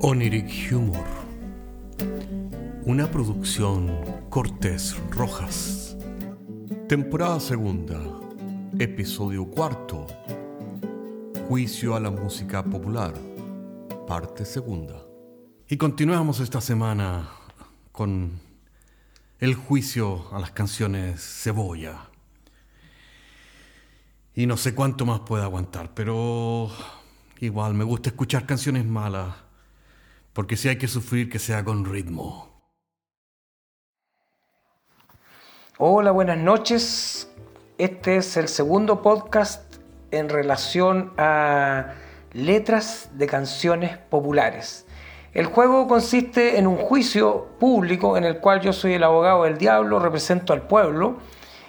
Oniric Humor. Una producción Cortés Rojas. Temporada segunda. Episodio cuarto. Juicio a la música popular. Parte segunda. Y continuamos esta semana con el juicio a las canciones Cebolla. Y no sé cuánto más puedo aguantar, pero igual me gusta escuchar canciones malas, porque si hay que sufrir, que sea con ritmo. Hola, buenas noches. Este es el segundo podcast en relación a letras de canciones populares. El juego consiste en un juicio público en el cual yo soy el abogado del diablo, represento al pueblo,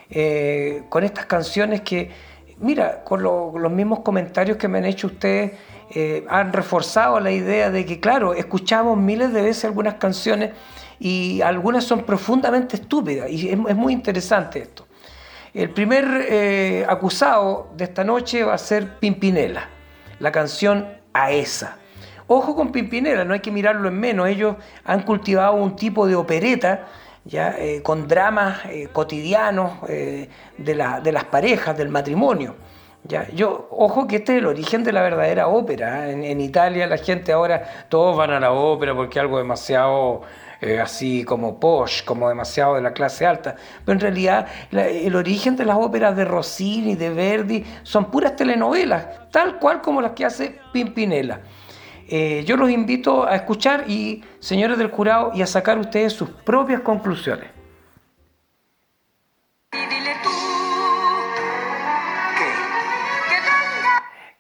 eh, con estas canciones que, mira, con los mismos comentarios que me han hecho ustedes, eh, han reforzado la idea de que, claro, escuchamos miles de veces algunas canciones y algunas son profundamente estúpidas y es, muy interesante esto. El primer eh, acusado de esta noche va a ser Pimpinela, la canción A esa. Ojo con Pimpinela, no hay que mirarlo en menos. Ellos han cultivado un tipo de opereta ya eh, con dramas cotidianos eh, de, las parejas, del matrimonio. Ya, yo, ojo que este es el origen de la verdadera ópera. En, Italia la gente ahora, todos van a la ópera porque es algo demasiado así como posh, como demasiado de la clase alta. Pero en realidad el origen de las óperas de Rossini, de Verdi, son puras telenovelas, tal cual como las que hace Pimpinela. Eh, yo los invito a escuchar y, señores del jurado, y a sacar ustedes sus propias conclusiones.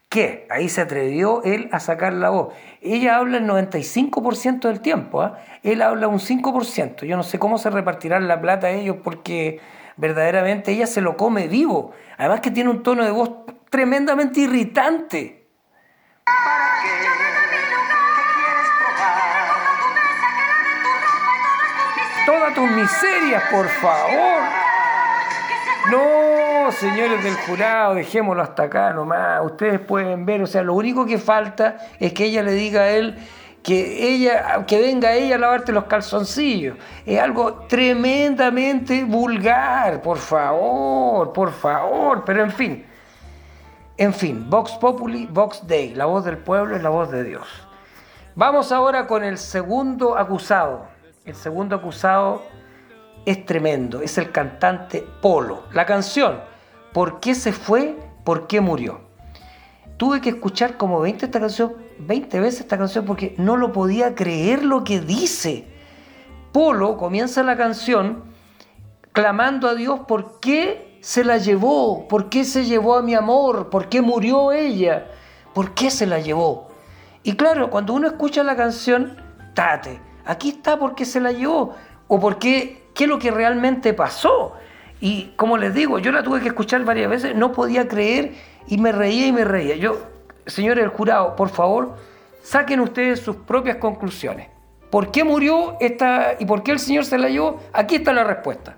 ¿Qué? Ahí se atrevió él a sacar la voz. Ella habla el 95% del tiempo, ¿ah? él habla un 5%. Yo no sé cómo se repartirán la plata ellos porque verdaderamente ella se lo come vivo. Además que tiene un tono de voz tremendamente irritante. ¿Para todas tus miserias, por favor. No, señores del jurado, dejémoslo hasta acá nomás. Ustedes pueden ver, o sea, lo único que falta es que ella le diga a él que ella, que venga ella a lavarte los calzoncillos. Es algo tremendamente vulgar, por favor, por favor, pero en fin. En fin, Vox Populi, Vox Dei, la voz del pueblo es la voz de Dios. Vamos ahora con el segundo acusado. El segundo acusado es tremendo, es el cantante Polo. La canción, ¿por qué se fue? ¿Por qué murió? Tuve que escuchar como 20, esta canción, 20 veces esta canción porque no lo podía creer lo que dice. Polo comienza la canción clamando a Dios por qué se la llevó, por qué se llevó a mi amor, por qué murió ella, por qué se la llevó. Y claro, cuando uno escucha la canción, tate, Aquí está porque se la llevó o porque qué es lo que realmente pasó. Y como les digo, yo la tuve que escuchar varias veces, no podía creer y me reía y me reía. Yo, señores del jurado, por favor, saquen ustedes sus propias conclusiones. ¿Por qué murió esta y por qué el Señor se la llevó? Aquí está la respuesta.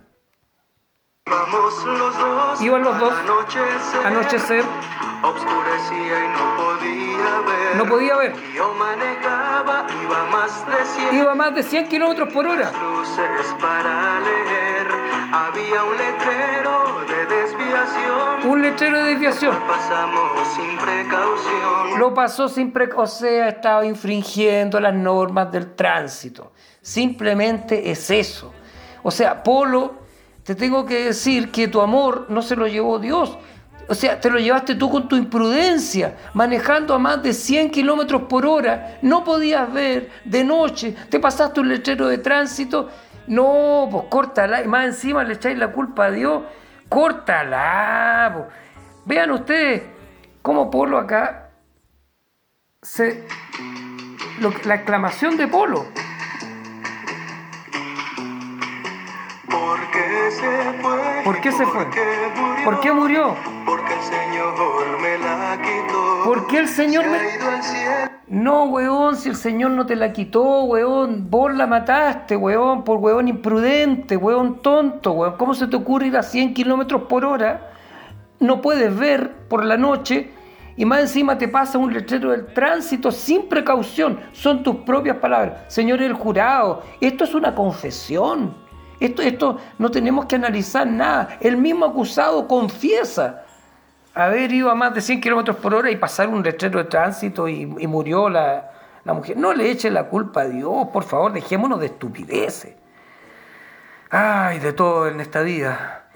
Vamos los dos. Iban los dos. Anochecer. anochecer. Obscurecía y no podía ver. No podía ver. Yo manejaba, iba más de 100. Iba más de 100 kilómetros por hora. Luces para leer. Había un letrero de desviación. Un letrero de desviación. Lo pasamos sin precaución. Lo pasó sin precaución. O sea, estaba infringiendo las normas del tránsito. Simplemente es eso. O sea, Polo te tengo que decir que tu amor no se lo llevó Dios. O sea, te lo llevaste tú con tu imprudencia, manejando a más de 100 kilómetros por hora. No podías ver de noche, te pasaste un letrero de tránsito. No, pues córtala. Y más encima le echáis la culpa a Dios. Córtala. Pues. Vean ustedes cómo Polo acá se. la exclamación de Polo. ¿Por qué se fue? ¿Por qué murió? Porque el Señor me la quitó. ¿Por qué el Señor me... No, weón, si el Señor no te la quitó, weón, vos la mataste, weón, por weón imprudente, weón tonto, weón. ¿Cómo se te ocurre ir a 100 kilómetros por hora? No puedes ver por la noche Y más encima te pasa un letrero del tránsito sin precaución. Son tus propias palabras. Señor el jurado, esto es una confesión. Esto, esto no tenemos que analizar nada. El mismo acusado confiesa haber ido a más de 100 kilómetros por hora y pasar un letrero de tránsito y, murió la, la, mujer. No le eche la culpa a Dios, por favor, dejémonos de estupideces. Ay, de todo en esta vida.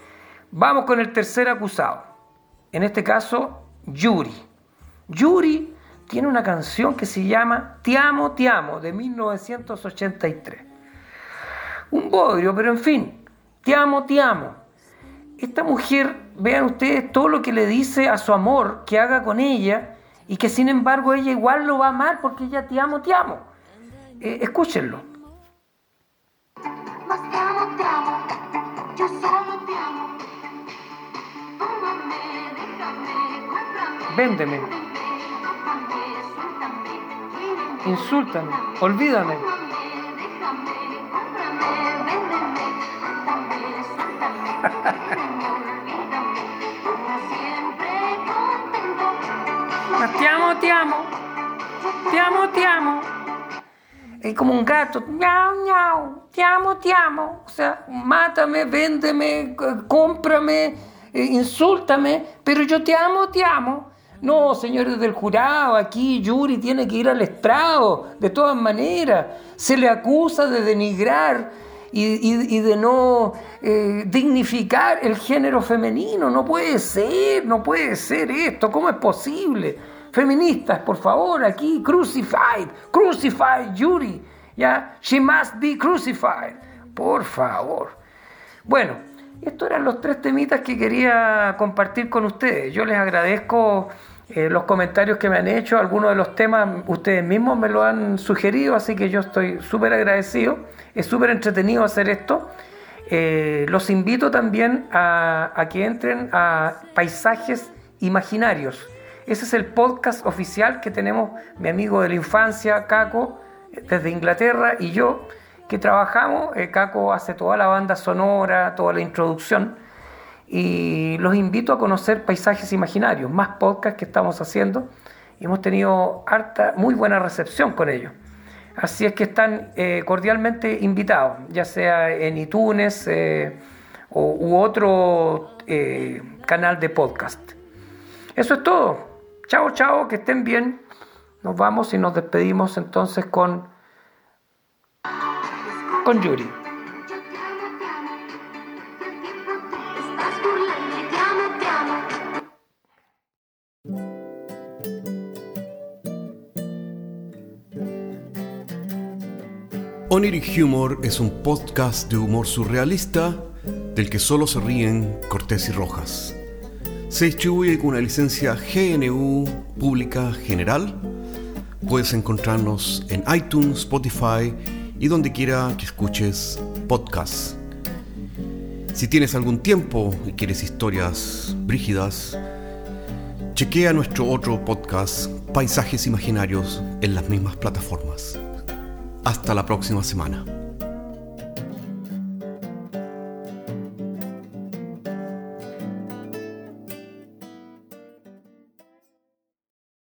Vamos con el tercer acusado. En este caso, Yuri. Yuri tiene una canción que se llama Te amo, te amo, de 1983. Un bodrio, pero en fin, te amo, te amo. Esta mujer, vean ustedes todo lo que le dice a su amor que haga con ella y que sin embargo ella igual lo va a amar porque ella te amo, te amo. Eh, escúchenlo. te amo, te amo, yo solo te amo. Véndeme. Insúltame, olvídame. Te amo. Te amo, te amo. Es como un gato. Miau, miau. Te amo, te amo. O sea, mátame, véndeme, cómprame, eh, insúltame, pero yo te amo, te amo. No, señores del jurado, aquí Yuri tiene que ir al estrado, de todas maneras. Se le acusa de denigrar y, de no eh, dignificar el género femenino. No puede ser, no puede ser esto. ¿Cómo es posible? Feministas, por favor, aquí, crucified, crucified Yuri. ¿Ya? She must be crucified. Por favor. Bueno, estos eran los tres temitas que quería compartir con ustedes. Yo les agradezco eh, los comentarios que me han hecho, algunos de los temas ustedes mismos me lo han sugerido, así que yo estoy súper agradecido. Es súper entretenido hacer esto. Eh, los invito también a, a, que entren a Paisajes Imaginarios. Ese es el podcast oficial que tenemos mi amigo de la infancia, Caco, desde Inglaterra, y yo que trabajamos. Eh, Caco hace toda la banda sonora, toda la introducción. Y los invito a conocer Paisajes Imaginarios, más podcasts que estamos haciendo. Y hemos tenido harta, muy buena recepción con ellos. Así es que están eh, cordialmente invitados, ya sea en iTunes eh, u otro canal de podcast. Eso es todo. Chao, chao, que estén bien. Nos vamos y nos despedimos entonces con con Yuri. Oniric Humor es un podcast de humor surrealista del que solo se ríen Cortés y Rojas. Se distribuye con una licencia GNU Pública General. Puedes encontrarnos en iTunes, Spotify y donde quiera que escuches podcasts. Si tienes algún tiempo y quieres historias brígidas, chequea nuestro otro podcast, Paisajes Imaginarios, en las mismas plataformas. Hasta la próxima semana.